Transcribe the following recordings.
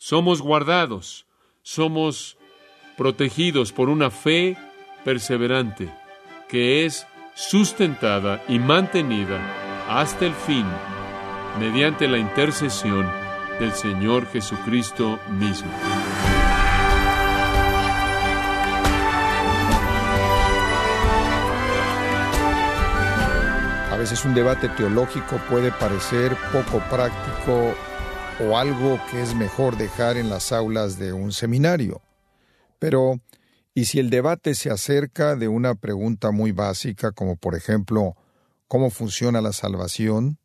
somos guardados, somos protegidos por una fe perseverante que es sustentada y mantenida hasta el fin mediante la intercesión del Señor Jesucristo mismo. A veces un debate teológico puede parecer poco práctico o algo que es mejor dejar en las aulas de un seminario. Pero, ¿y si el debate se acerca de una pregunta muy básica como por ejemplo, ¿cómo funciona la salvación?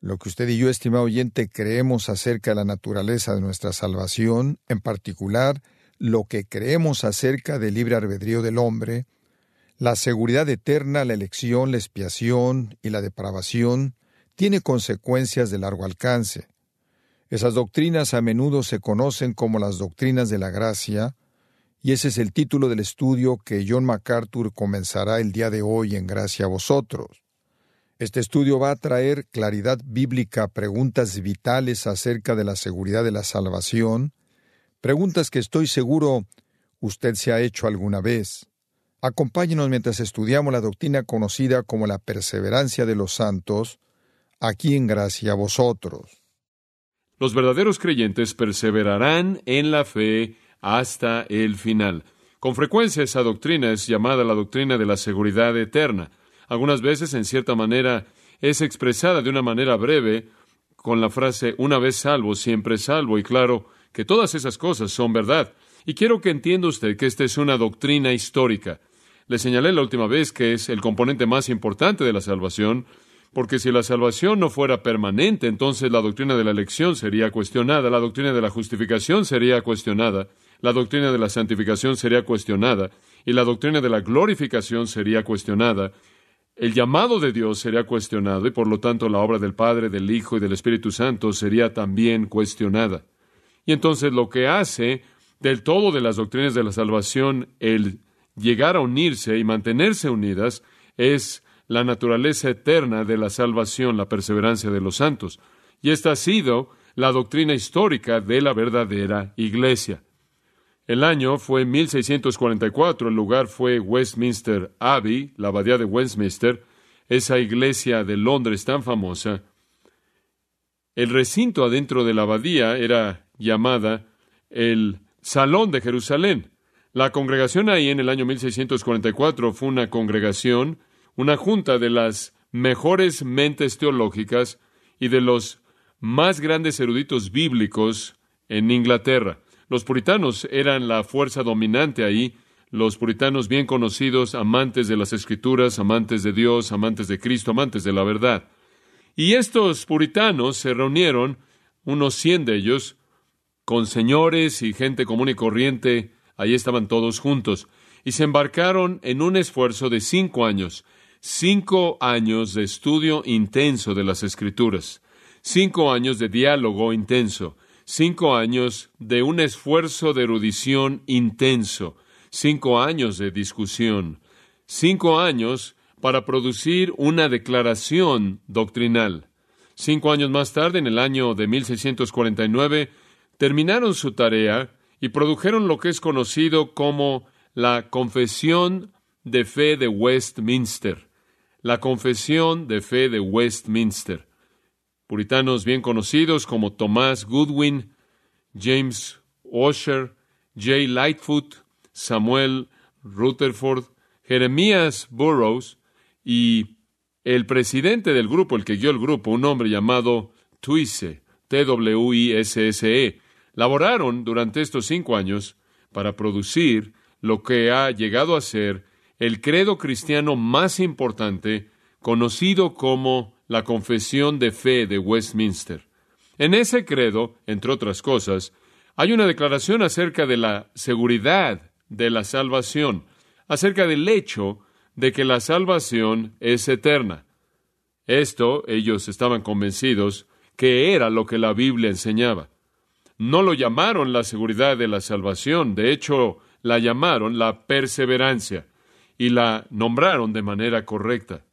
Lo que usted y yo, estimado oyente, creemos acerca de la naturaleza de nuestra salvación, en particular, lo que creemos acerca del libre albedrío del hombre, la seguridad eterna, la elección, la expiación y la depravación, tiene consecuencias de largo alcance. Esas doctrinas a menudo se conocen como las doctrinas de la gracia, y ese es el título del estudio que John MacArthur comenzará el día de hoy en Gracia a vosotros. Este estudio va a traer claridad bíblica a preguntas vitales acerca de la seguridad de la salvación, preguntas que estoy seguro usted se ha hecho alguna vez. Acompáñenos mientras estudiamos la doctrina conocida como la perseverancia de los santos, aquí en gracia a vosotros. Los verdaderos creyentes perseverarán en la fe hasta el final. Con frecuencia esa doctrina es llamada la doctrina de la seguridad eterna. Algunas veces, en cierta manera, es expresada de una manera breve con la frase una vez salvo, siempre salvo, y claro que todas esas cosas son verdad. Y quiero que entienda usted que esta es una doctrina histórica. Le señalé la última vez que es el componente más importante de la salvación, porque si la salvación no fuera permanente, entonces la doctrina de la elección sería cuestionada, la doctrina de la justificación sería cuestionada, la doctrina de la santificación sería cuestionada, y la doctrina de la glorificación sería cuestionada, el llamado de Dios sería cuestionado y por lo tanto la obra del Padre, del Hijo y del Espíritu Santo sería también cuestionada. Y entonces lo que hace del todo de las doctrinas de la salvación el llegar a unirse y mantenerse unidas es la naturaleza eterna de la salvación, la perseverancia de los santos. Y esta ha sido la doctrina histórica de la verdadera iglesia. El año fue 1644, el lugar fue Westminster Abbey, la abadía de Westminster, esa iglesia de Londres tan famosa. El recinto adentro de la abadía era llamada el Salón de Jerusalén. La congregación ahí en el año 1644 fue una congregación, una junta de las mejores mentes teológicas y de los más grandes eruditos bíblicos en Inglaterra. Los puritanos eran la fuerza dominante ahí, los puritanos bien conocidos, amantes de las escrituras, amantes de Dios, amantes de Cristo, amantes de la verdad. Y estos puritanos se reunieron, unos cien de ellos, con señores y gente común y corriente, ahí estaban todos juntos, y se embarcaron en un esfuerzo de cinco años, cinco años de estudio intenso de las escrituras, cinco años de diálogo intenso, cinco años de un esfuerzo de erudición intenso, cinco años de discusión, cinco años para producir una declaración doctrinal. Cinco años más tarde, en el año de 1649, terminaron su tarea y produjeron lo que es conocido como la Confesión de Fe de Westminster. La Confesión de Fe de Westminster puritanos bien conocidos como Thomas Goodwin, James Osher, J. Lightfoot, Samuel Rutherford, Jeremías Burroughs y el presidente del grupo, el que guió el grupo, un hombre llamado Twisse, T-W-I-S-S-E, laboraron durante estos cinco años para producir lo que ha llegado a ser el credo cristiano más importante, conocido como la Confesión de Fe de Westminster. En ese credo, entre otras cosas, hay una declaración acerca de la seguridad de la salvación, acerca del hecho de que la salvación es eterna. Esto ellos estaban convencidos que era lo que la Biblia enseñaba. No lo llamaron la seguridad de la salvación, de hecho la llamaron la perseverancia y la nombraron de manera correcta.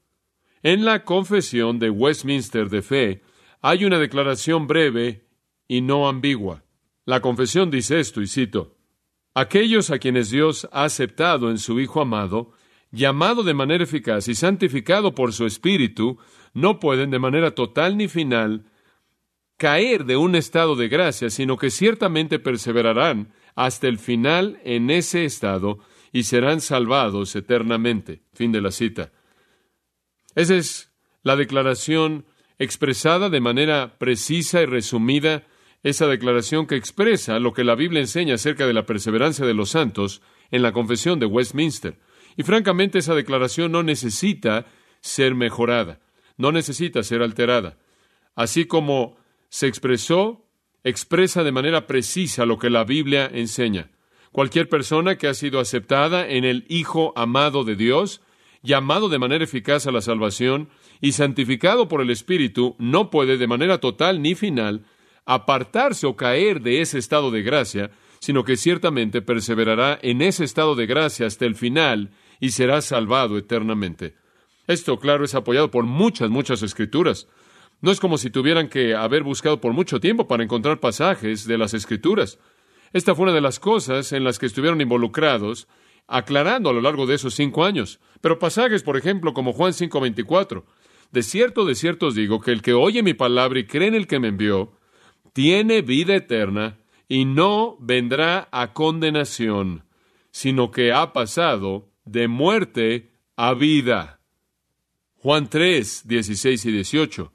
En la confesión de Westminster de fe hay una declaración breve y no ambigua. La confesión dice esto, y cito, Aquellos a quienes Dios ha aceptado en su Hijo amado, llamado de manera eficaz y santificado por su Espíritu, no pueden de manera total ni final caer de un estado de gracia, sino que ciertamente perseverarán hasta el final en ese estado y serán salvados eternamente. Fin de la cita. Esa es la declaración expresada de manera precisa y resumida, esa declaración que expresa lo que la Biblia enseña acerca de la perseverancia de los santos en la confesión de Westminster. Y francamente esa declaración no necesita ser mejorada, no necesita ser alterada. Así como se expresó, expresa de manera precisa lo que la Biblia enseña. Cualquier persona que ha sido aceptada en el Hijo amado de Dios, llamado de manera eficaz a la salvación y santificado por el Espíritu, no puede de manera total ni final apartarse o caer de ese estado de gracia, sino que ciertamente perseverará en ese estado de gracia hasta el final y será salvado eternamente. Esto, claro, es apoyado por muchas, muchas escrituras. No es como si tuvieran que haber buscado por mucho tiempo para encontrar pasajes de las escrituras. Esta fue una de las cosas en las que estuvieron involucrados, aclarando a lo largo de esos cinco años. Pero pasajes, por ejemplo, como Juan 5:24. De cierto, de cierto os digo que el que oye mi palabra y cree en el que me envió, tiene vida eterna y no vendrá a condenación, sino que ha pasado de muerte a vida. Juan 3, 16 y 18.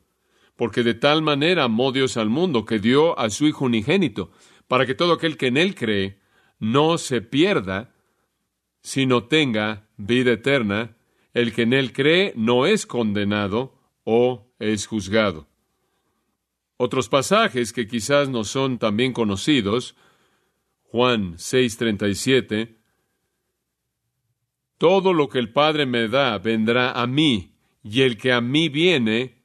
Porque de tal manera amó Dios al mundo que dio a su Hijo unigénito, para que todo aquel que en él cree no se pierda, sino tenga vida eterna. El que en él cree no es condenado o es juzgado. Otros pasajes que quizás no son también conocidos, Juan 6:37, todo lo que el Padre me da vendrá a mí, y el que a mí viene,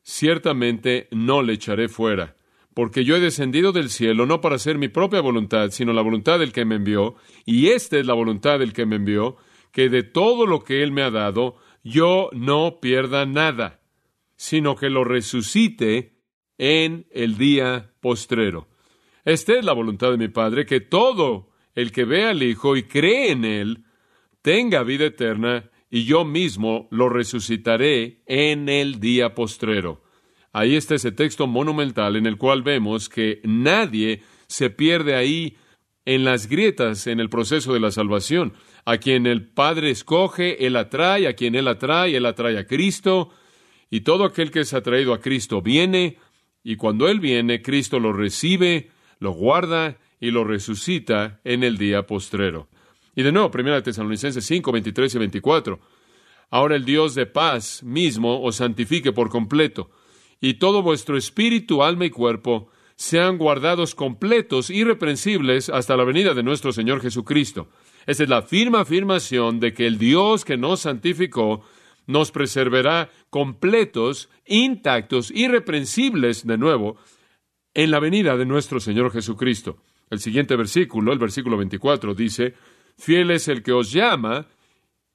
ciertamente no le echaré fuera, porque yo he descendido del cielo no para hacer mi propia voluntad, sino la voluntad del que me envió, y esta es la voluntad del que me envió, que de todo lo que él me ha dado, yo no pierda nada, sino que lo resucite en el día postrero. Esta es la voluntad de mi Padre, que todo el que ve al Hijo y cree en él, tenga vida eterna, y yo mismo lo resucitaré en el día postrero. Ahí está ese texto monumental en el cual vemos que nadie se pierde ahí en las grietas en el proceso de la salvación. A quien el Padre escoge, Él atrae, a quien Él atrae, Él atrae a Cristo, y todo aquel que es atraído a Cristo viene, y cuando Él viene, Cristo lo recibe, lo guarda y lo resucita en el día postrero. Y de nuevo, 1 Tesalonicenses 5, 23 y 24. Ahora el Dios de paz mismo os santifique por completo, y todo vuestro espíritu, alma y cuerpo sean guardados completos, irreprensibles, hasta la venida de nuestro Señor Jesucristo. Esa es la firme afirmación de que el Dios que nos santificó nos preservará completos, intactos, irreprensibles de nuevo, en la venida de nuestro Señor Jesucristo. El siguiente versículo, el versículo 24, dice, Fiel es el que os llama,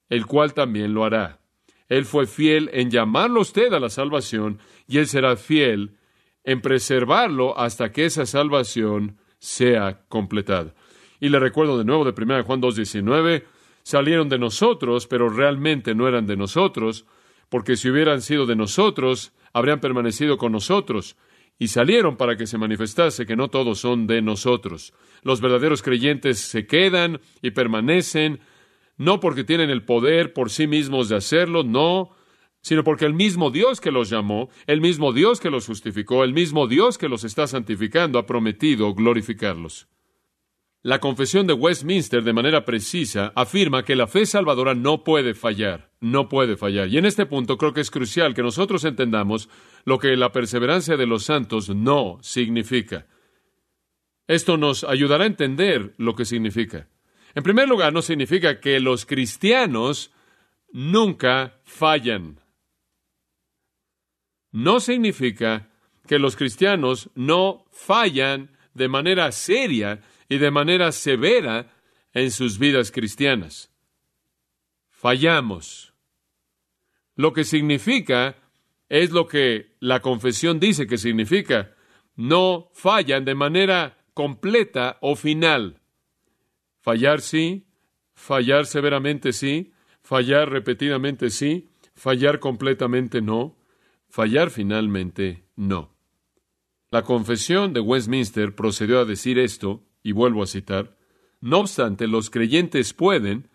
el cual también lo hará. Él fue fiel en llamarlo usted a la salvación y Él será fiel en preservarlo hasta que esa salvación sea completada. Y le recuerdo de nuevo de 1 Juan 2.19, salieron de nosotros, pero realmente no eran de nosotros, porque si hubieran sido de nosotros, habrían permanecido con nosotros, y salieron para que se manifestase que no todos son de nosotros. Los verdaderos creyentes se quedan y permanecen, no porque tienen el poder por sí mismos de hacerlo, no, sino porque el mismo Dios que los llamó, el mismo Dios que los justificó, el mismo Dios que los está santificando, ha prometido glorificarlos. La confesión de Westminster de manera precisa afirma que la fe salvadora no puede fallar, no puede fallar. Y en este punto creo que es crucial que nosotros entendamos lo que la perseverancia de los santos no significa. Esto nos ayudará a entender lo que significa. En primer lugar, no significa que los cristianos nunca fallan. No significa que los cristianos no fallan de manera seria y de manera severa en sus vidas cristianas. Fallamos. Lo que significa es lo que la confesión dice que significa. No fallan de manera completa o final. Fallar sí, fallar severamente sí, fallar repetidamente sí, fallar completamente no, fallar finalmente no. La confesión de Westminster procedió a decir esto, y vuelvo a citar, no obstante, los creyentes pueden,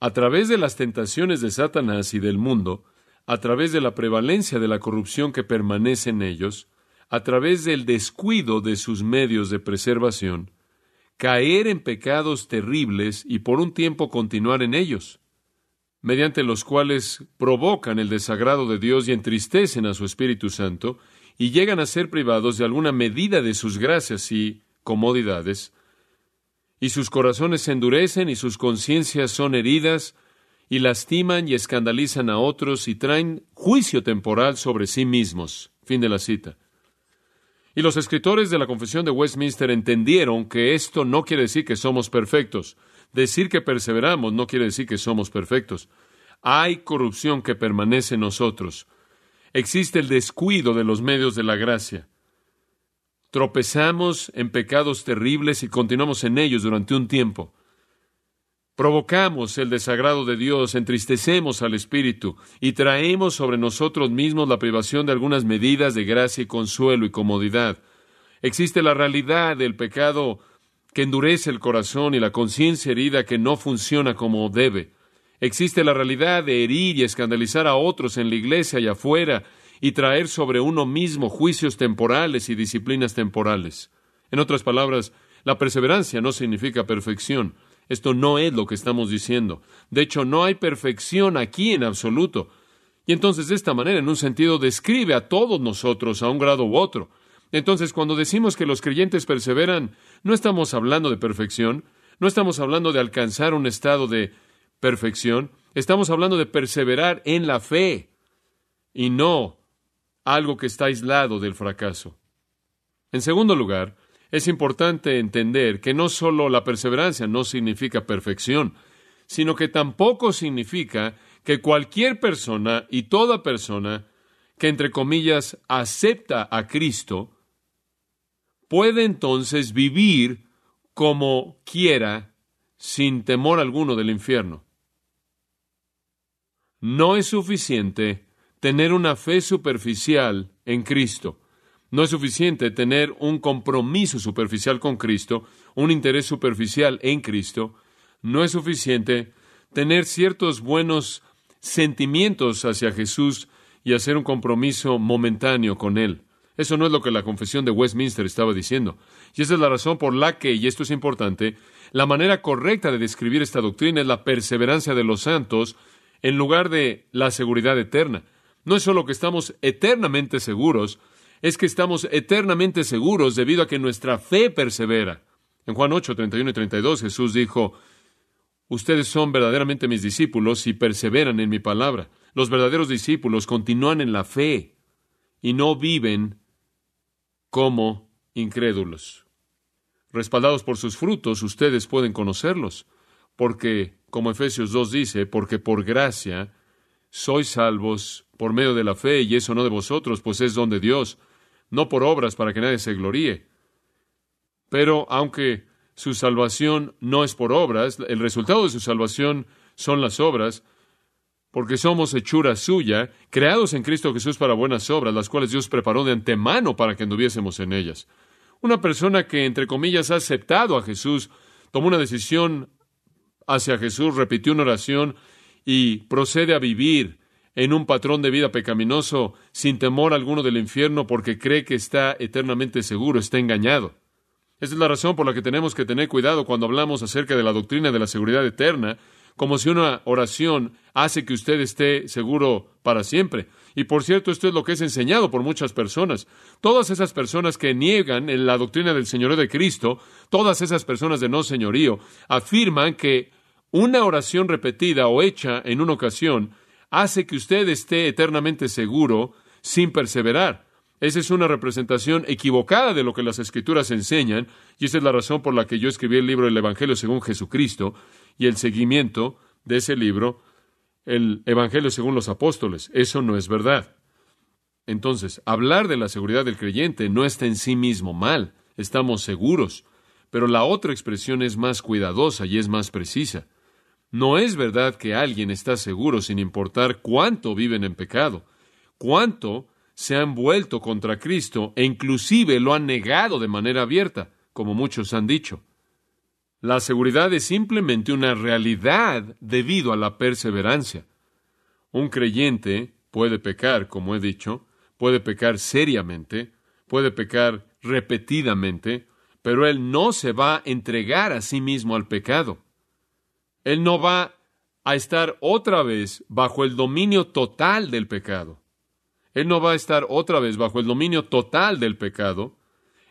a través de las tentaciones de Satanás y del mundo, a través de la prevalencia de la corrupción que permanece en ellos, a través del descuido de sus medios de preservación, caer en pecados terribles y por un tiempo continuar en ellos, mediante los cuales provocan el desagrado de Dios y entristecen a su Espíritu Santo, y llegan a ser privados de alguna medida de sus gracias y comodidades, y sus corazones se endurecen y sus conciencias son heridas, y lastiman y escandalizan a otros y traen juicio temporal sobre sí mismos. Fin de la cita. Y los escritores de la Confesión de Westminster entendieron que esto no quiere decir que somos perfectos. Decir que perseveramos no quiere decir que somos perfectos. Hay corrupción que permanece en nosotros. Existe el descuido de los medios de la gracia. Tropezamos en pecados terribles y continuamos en ellos durante un tiempo. Provocamos el desagrado de Dios, entristecemos al Espíritu y traemos sobre nosotros mismos la privación de algunas medidas de gracia y consuelo y comodidad. Existe la realidad del pecado que endurece el corazón y la conciencia herida que no funciona como debe. Existe la realidad de herir y escandalizar a otros en la iglesia y afuera y traer sobre uno mismo juicios temporales y disciplinas temporales. En otras palabras, la perseverancia no significa perfección. Esto no es lo que estamos diciendo. De hecho, no hay perfección aquí en absoluto. Y entonces, de esta manera, en un sentido, describe a todos nosotros a un grado u otro. Entonces, cuando decimos que los creyentes perseveran, no estamos hablando de perfección, no estamos hablando de alcanzar un estado de perfección, estamos hablando de perseverar en la fe y no algo que está aislado del fracaso. En segundo lugar, es importante entender que no solo la perseverancia no significa perfección, sino que tampoco significa que cualquier persona y toda persona que, entre comillas, acepta a Cristo, puede entonces vivir como quiera sin temor alguno del infierno. No es suficiente tener una fe superficial en Cristo. No es suficiente tener un compromiso superficial con Cristo, un interés superficial en Cristo. No es suficiente tener ciertos buenos sentimientos hacia Jesús y hacer un compromiso momentáneo con Él. Eso no es lo que la confesión de Westminster estaba diciendo. Y esa es la razón por la que, y esto es importante, la manera correcta de describir esta doctrina es la perseverancia de los santos en lugar de la seguridad eterna. No es solo que estamos eternamente seguros, es que estamos eternamente seguros debido a que nuestra fe persevera. En Juan 8, 31 y 32 Jesús dijo, Ustedes son verdaderamente mis discípulos y perseveran en mi palabra. Los verdaderos discípulos continúan en la fe y no viven como incrédulos. Respaldados por sus frutos, ustedes pueden conocerlos, porque, como Efesios 2 dice, porque por gracia sois salvos por medio de la fe, y eso no de vosotros, pues es don de Dios, no por obras para que nadie se gloríe. Pero aunque su salvación no es por obras, el resultado de su salvación son las obras, porque somos hechura suya, creados en Cristo Jesús para buenas obras, las cuales Dios preparó de antemano para que anduviésemos en ellas. Una persona que, entre comillas, ha aceptado a Jesús, tomó una decisión hacia Jesús, repitió una oración y procede a vivir en un patrón de vida pecaminoso sin temor alguno del infierno porque cree que está eternamente seguro, está engañado. Esa es la razón por la que tenemos que tener cuidado cuando hablamos acerca de la doctrina de la seguridad eterna, como si una oración hace que usted esté seguro para siempre. Y por cierto, esto es lo que es enseñado por muchas personas. Todas esas personas que niegan la doctrina del señorío de Cristo, todas esas personas de no señorío, afirman que una oración repetida o hecha en una ocasión hace que usted esté eternamente seguro sin perseverar. Esa es una representación equivocada de lo que las escrituras enseñan, y esa es la razón por la que yo escribí el libro El Evangelio según Jesucristo y el seguimiento de ese libro, el Evangelio según los apóstoles. Eso no es verdad. Entonces, hablar de la seguridad del creyente no está en sí mismo mal. estamos seguros. Pero la otra expresión es más cuidadosa y es más precisa. No es verdad que alguien está seguro sin importar cuánto viven en pecado, cuánto se han vuelto contra Cristo e inclusive lo han negado de manera abierta, como muchos han dicho. La seguridad es simplemente una realidad debido a la perseverancia. Un creyente puede pecar, como he dicho, puede pecar seriamente, puede pecar repetidamente, pero él no se va a entregar a sí mismo al pecado. Él no va a estar otra vez bajo el dominio total del pecado. Él no va a estar otra vez bajo el dominio total del pecado.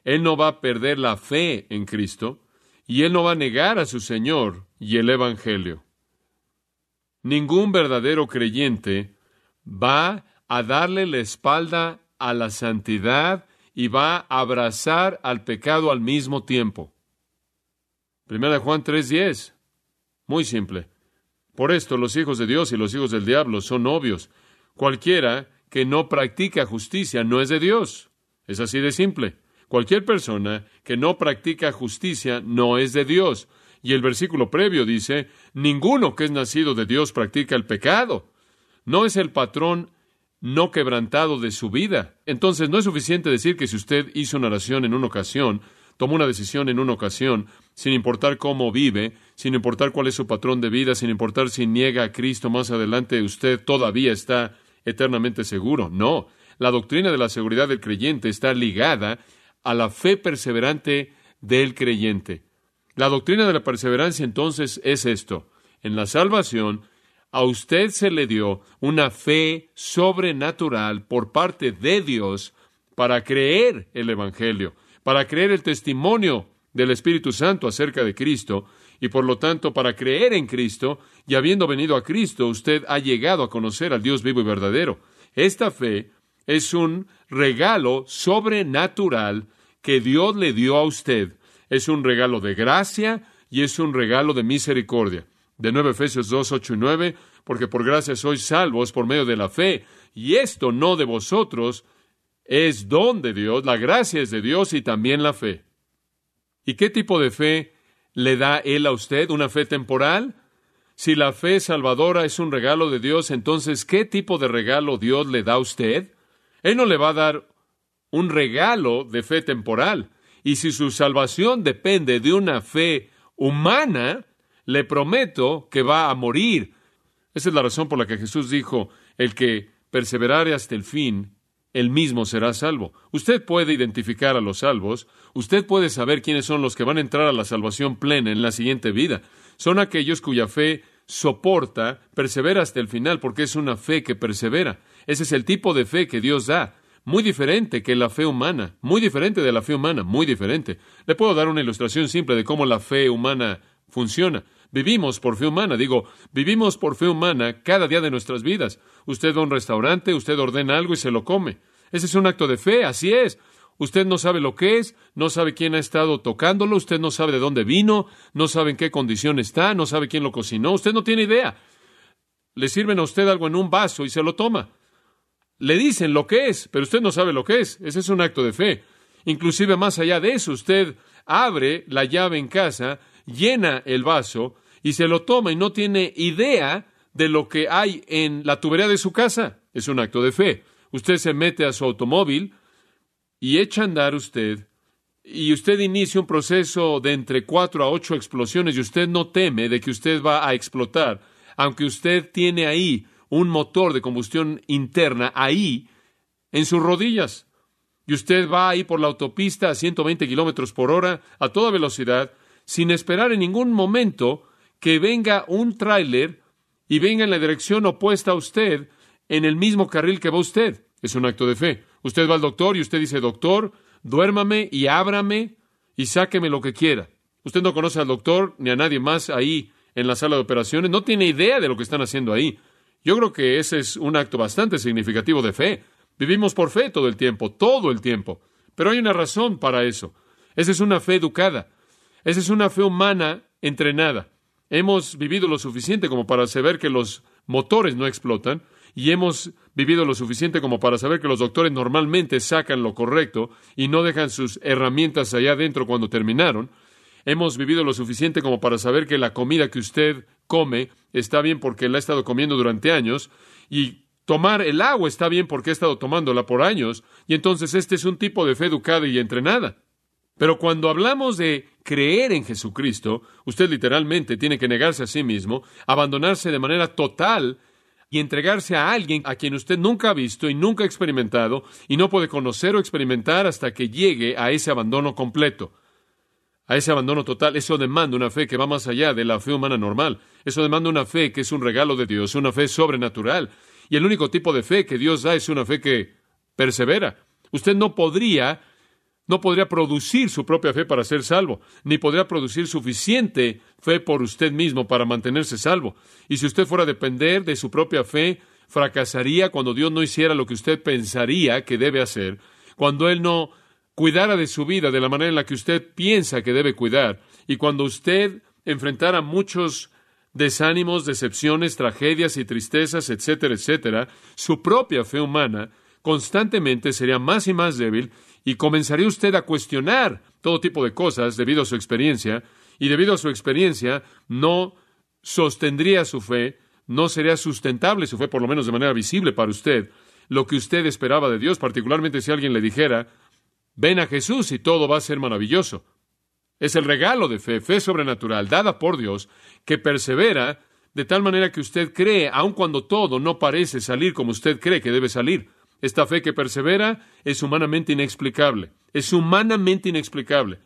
Él no va a perder la fe en Cristo y él no va a negar a su Señor y el Evangelio. Ningún verdadero creyente va a darle la espalda a la santidad y va a abrazar al pecado al mismo tiempo. Primera Juan 3:10. Muy simple. Por esto los hijos de Dios y los hijos del diablo son obvios. Cualquiera que no practica justicia no es de Dios. Es así de simple. Cualquier persona que no practica justicia no es de Dios. Y el versículo previo dice, ninguno que es nacido de Dios practica el pecado. No es el patrón no quebrantado de su vida. Entonces no es suficiente decir que si usted hizo una oración en una ocasión, tomó una decisión en una ocasión, sin importar cómo vive, sin importar cuál es su patrón de vida, sin importar si niega a Cristo más adelante, usted todavía está eternamente seguro. No, la doctrina de la seguridad del creyente está ligada a la fe perseverante del creyente. La doctrina de la perseverancia entonces es esto. En la salvación, a usted se le dio una fe sobrenatural por parte de Dios para creer el Evangelio, para creer el testimonio del Espíritu Santo acerca de Cristo, y por lo tanto para creer en Cristo, y habiendo venido a Cristo, usted ha llegado a conocer al Dios vivo y verdadero. Esta fe es un regalo sobrenatural que Dios le dio a usted. Es un regalo de gracia y es un regalo de misericordia. De nuevo Efesios 2, 8 y 9, porque por gracia sois salvos por medio de la fe, y esto no de vosotros, es don de Dios, la gracia es de Dios y también la fe. ¿Y qué tipo de fe le da Él a usted? ¿Una fe temporal? Si la fe salvadora es un regalo de Dios, entonces, ¿qué tipo de regalo Dios le da a usted? Él no le va a dar un regalo de fe temporal. Y si su salvación depende de una fe humana, le prometo que va a morir. Esa es la razón por la que Jesús dijo, el que perseverare hasta el fin, él mismo será salvo. Usted puede identificar a los salvos, usted puede saber quiénes son los que van a entrar a la salvación plena en la siguiente vida. Son aquellos cuya fe soporta, persevera hasta el final, porque es una fe que persevera. Ese es el tipo de fe que Dios da muy diferente que la fe humana, muy diferente de la fe humana, muy diferente. Le puedo dar una ilustración simple de cómo la fe humana funciona. Vivimos por fe humana, digo, vivimos por fe humana cada día de nuestras vidas. Usted va a un restaurante, usted ordena algo y se lo come. Ese es un acto de fe, así es. Usted no sabe lo que es, no sabe quién ha estado tocándolo, usted no sabe de dónde vino, no sabe en qué condición está, no sabe quién lo cocinó, usted no tiene idea. Le sirven a usted algo en un vaso y se lo toma. Le dicen lo que es, pero usted no sabe lo que es. Ese es un acto de fe. Inclusive más allá de eso, usted abre la llave en casa, llena el vaso y se lo toma y no tiene idea de lo que hay en la tubería de su casa. Es un acto de fe. Usted se mete a su automóvil y echa a andar usted y usted inicia un proceso de entre cuatro a ocho explosiones y usted no teme de que usted va a explotar, aunque usted tiene ahí un motor de combustión interna ahí en sus rodillas. Y usted va ahí por la autopista a 120 kilómetros por hora a toda velocidad, sin esperar en ningún momento que venga un tráiler y venga en la dirección opuesta a usted en el mismo carril que va usted. Es un acto de fe. Usted va al doctor y usted dice, doctor, duérmame y ábrame y sáqueme lo que quiera. Usted no conoce al doctor ni a nadie más ahí en la sala de operaciones, no tiene idea de lo que están haciendo ahí. Yo creo que ese es un acto bastante significativo de fe. Vivimos por fe todo el tiempo, todo el tiempo. Pero hay una razón para eso. Esa es una fe educada. Esa es una fe humana entrenada. Hemos vivido lo suficiente como para saber que los motores no explotan y hemos vivido lo suficiente como para saber que los doctores normalmente sacan lo correcto y no dejan sus herramientas allá adentro cuando terminaron. Hemos vivido lo suficiente como para saber que la comida que usted come está bien porque la ha estado comiendo durante años y tomar el agua está bien porque ha estado tomándola por años y entonces este es un tipo de fe educada y entrenada. Pero cuando hablamos de creer en Jesucristo, usted literalmente tiene que negarse a sí mismo, abandonarse de manera total y entregarse a alguien a quien usted nunca ha visto y nunca ha experimentado y no puede conocer o experimentar hasta que llegue a ese abandono completo, a ese abandono total. Eso demanda una fe que va más allá de la fe humana normal. Eso demanda una fe que es un regalo de Dios, una fe sobrenatural. Y el único tipo de fe que Dios da es una fe que persevera. Usted no podría no podría producir su propia fe para ser salvo, ni podría producir suficiente fe por usted mismo para mantenerse salvo. Y si usted fuera a depender de su propia fe, fracasaría cuando Dios no hiciera lo que usted pensaría que debe hacer, cuando Él no cuidara de su vida de la manera en la que usted piensa que debe cuidar, y cuando usted enfrentara muchos desánimos, decepciones, tragedias y tristezas, etcétera, etcétera, su propia fe humana constantemente sería más y más débil y comenzaría usted a cuestionar todo tipo de cosas debido a su experiencia, y debido a su experiencia no sostendría su fe, no sería sustentable su fe, por lo menos de manera visible para usted, lo que usted esperaba de Dios, particularmente si alguien le dijera, ven a Jesús y todo va a ser maravilloso. Es el regalo de fe, fe sobrenatural, dada por Dios, que persevera de tal manera que usted cree, aun cuando todo no parece salir como usted cree que debe salir. Esta fe que persevera es humanamente inexplicable. Es humanamente inexplicable.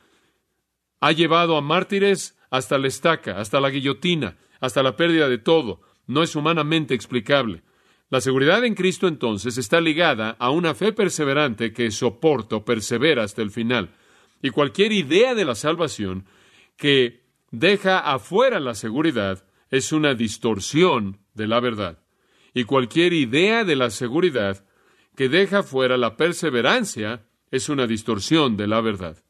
Ha llevado a mártires hasta la estaca, hasta la guillotina, hasta la pérdida de todo. No es humanamente explicable. La seguridad en Cristo entonces está ligada a una fe perseverante que soporta o persevera hasta el final. Y cualquier idea de la salvación que deja afuera la seguridad es una distorsión de la verdad. Y cualquier idea de la seguridad que deja fuera la perseverancia es una distorsión de la verdad.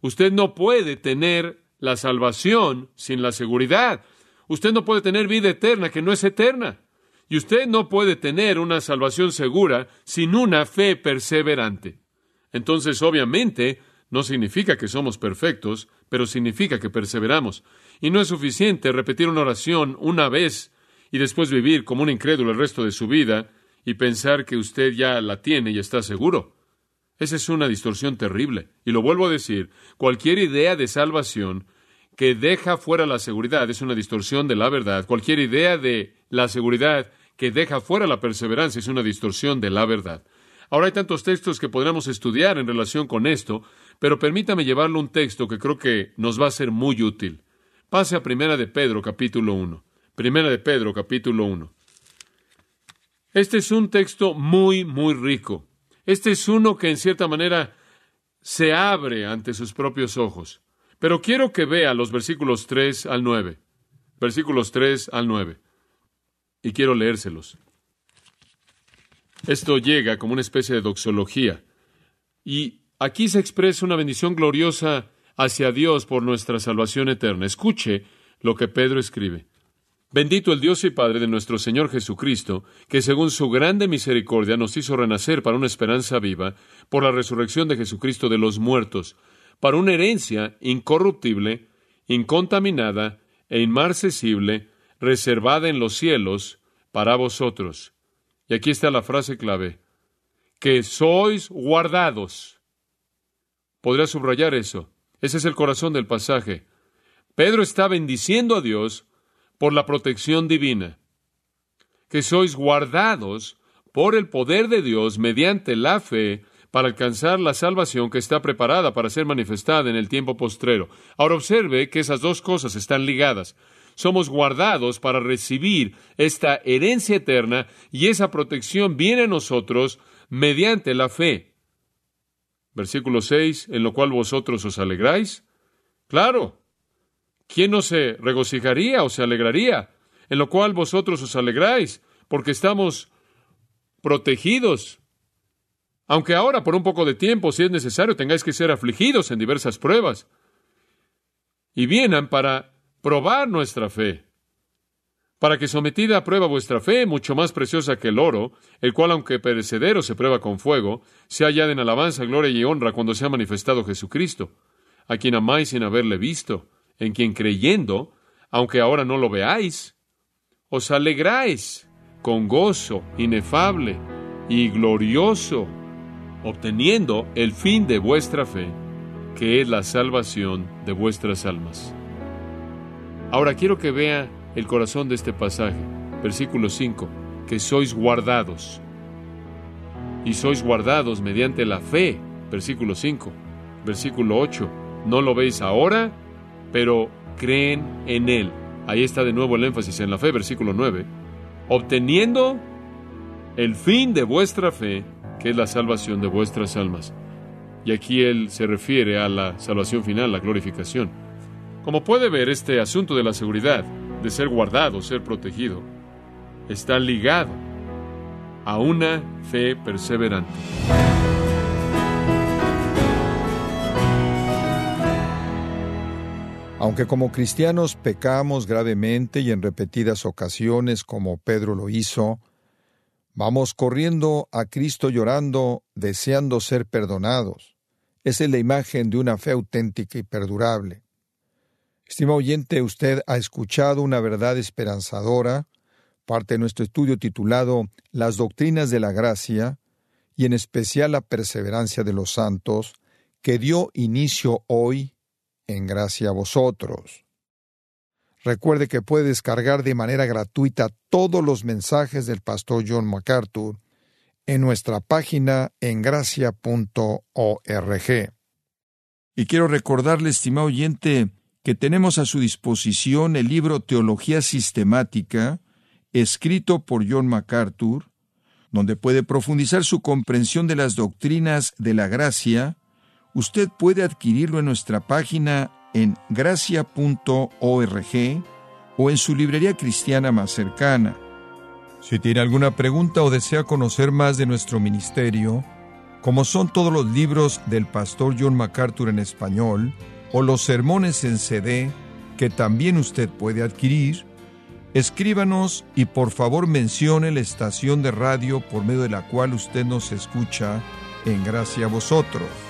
Usted no puede tener la salvación sin la seguridad. Usted no puede tener vida eterna que no es eterna. Y usted no puede tener una salvación segura sin una fe perseverante. Entonces, obviamente, no significa que somos perfectos, pero significa que perseveramos. Y no es suficiente repetir una oración una vez y después vivir como un incrédulo el resto de su vida y pensar que usted ya la tiene y está seguro. Esa es una distorsión terrible. Y lo vuelvo a decir, cualquier idea de salvación que deja fuera la seguridad es una distorsión de la verdad. Cualquier idea de la seguridad que deja fuera la perseverancia es una distorsión de la verdad. Ahora hay tantos textos que podríamos estudiar en relación con esto, pero permítame llevarle un texto que creo que nos va a ser muy útil. Pase a Primera de Pedro, capítulo 1. Primera de Pedro, capítulo 1. Este es un texto muy, muy rico. Este es uno que en cierta manera se abre ante sus propios ojos. Pero quiero que vea los versículos 3 al 9. Versículos 3 al 9. Y quiero leérselos. Esto llega como una especie de doxología. Y aquí se expresa una bendición gloriosa hacia Dios por nuestra salvación eterna. Escuche lo que Pedro escribe. Bendito el Dios y Padre de nuestro Señor Jesucristo, que según su grande misericordia nos hizo renacer para una esperanza viva por la resurrección de Jesucristo de los muertos, para una herencia incorruptible, incontaminada e inmarcesible, reservada en los cielos para vosotros. Y aquí está la frase clave, que sois guardados. Podría subrayar eso. Ese es el corazón del pasaje. Pedro está bendiciendo a Dios por la protección divina, que sois guardados por el poder de Dios mediante la fe para alcanzar la salvación que está preparada para ser manifestada en el tiempo postrero. Ahora observe que esas dos cosas están ligadas. Somos guardados para recibir esta herencia eterna y esa protección viene a nosotros mediante la fe. Versículo 6, en lo cual vosotros os alegráis. Claro, ¿quién no se regocijaría o se alegraría? En lo cual vosotros os alegráis, porque estamos protegidos. Aunque ahora, por un poco de tiempo, si es necesario, tengáis que ser afligidos en diversas pruebas. Y vienen para probar nuestra fe, para que sometida a prueba vuestra fe, mucho más preciosa que el oro, el cual aunque perecedero se prueba con fuego, sea hallada en alabanza, gloria y honra cuando sea manifestado Jesucristo, a quien amáis sin haberle visto, en quien creyendo, aunque ahora no lo veáis, os alegráis con gozo inefable y glorioso, obteniendo el fin de vuestra fe, que es la salvación de vuestras almas. Ahora quiero que vea el corazón de este pasaje, versículo 5, que sois guardados. Y sois guardados mediante la fe, versículo 5. Versículo 8, no lo veis ahora, pero creen en Él. Ahí está de nuevo el énfasis en la fe, versículo 9. Obteniendo el fin de vuestra fe, que es la salvación de vuestras almas. Y aquí Él se refiere a la salvación final, la glorificación. Como puede ver, este asunto de la seguridad de ser guardado, ser protegido, está ligado a una fe perseverante. Aunque como cristianos pecamos gravemente y en repetidas ocasiones como Pedro lo hizo, vamos corriendo a Cristo llorando, deseando ser perdonados. Esa es la imagen de una fe auténtica y perdurable. Estimado oyente, usted ha escuchado una verdad esperanzadora, parte de nuestro estudio titulado Las doctrinas de la gracia, y en especial la perseverancia de los santos, que dio inicio hoy en gracia a vosotros. Recuerde que puede descargar de manera gratuita todos los mensajes del pastor John MacArthur en nuestra página en gracia.org. Y quiero recordarle, estimado oyente, que tenemos a su disposición el libro Teología Sistemática, escrito por John MacArthur, donde puede profundizar su comprensión de las doctrinas de la gracia. Usted puede adquirirlo en nuestra página en gracia.org o en su librería cristiana más cercana. Si tiene alguna pregunta o desea conocer más de nuestro ministerio, como son todos los libros del pastor John MacArthur en español, o los sermones en CD que también usted puede adquirir, escríbanos y por favor mencione la estación de radio por medio de la cual usted nos escucha en gracia a vosotros.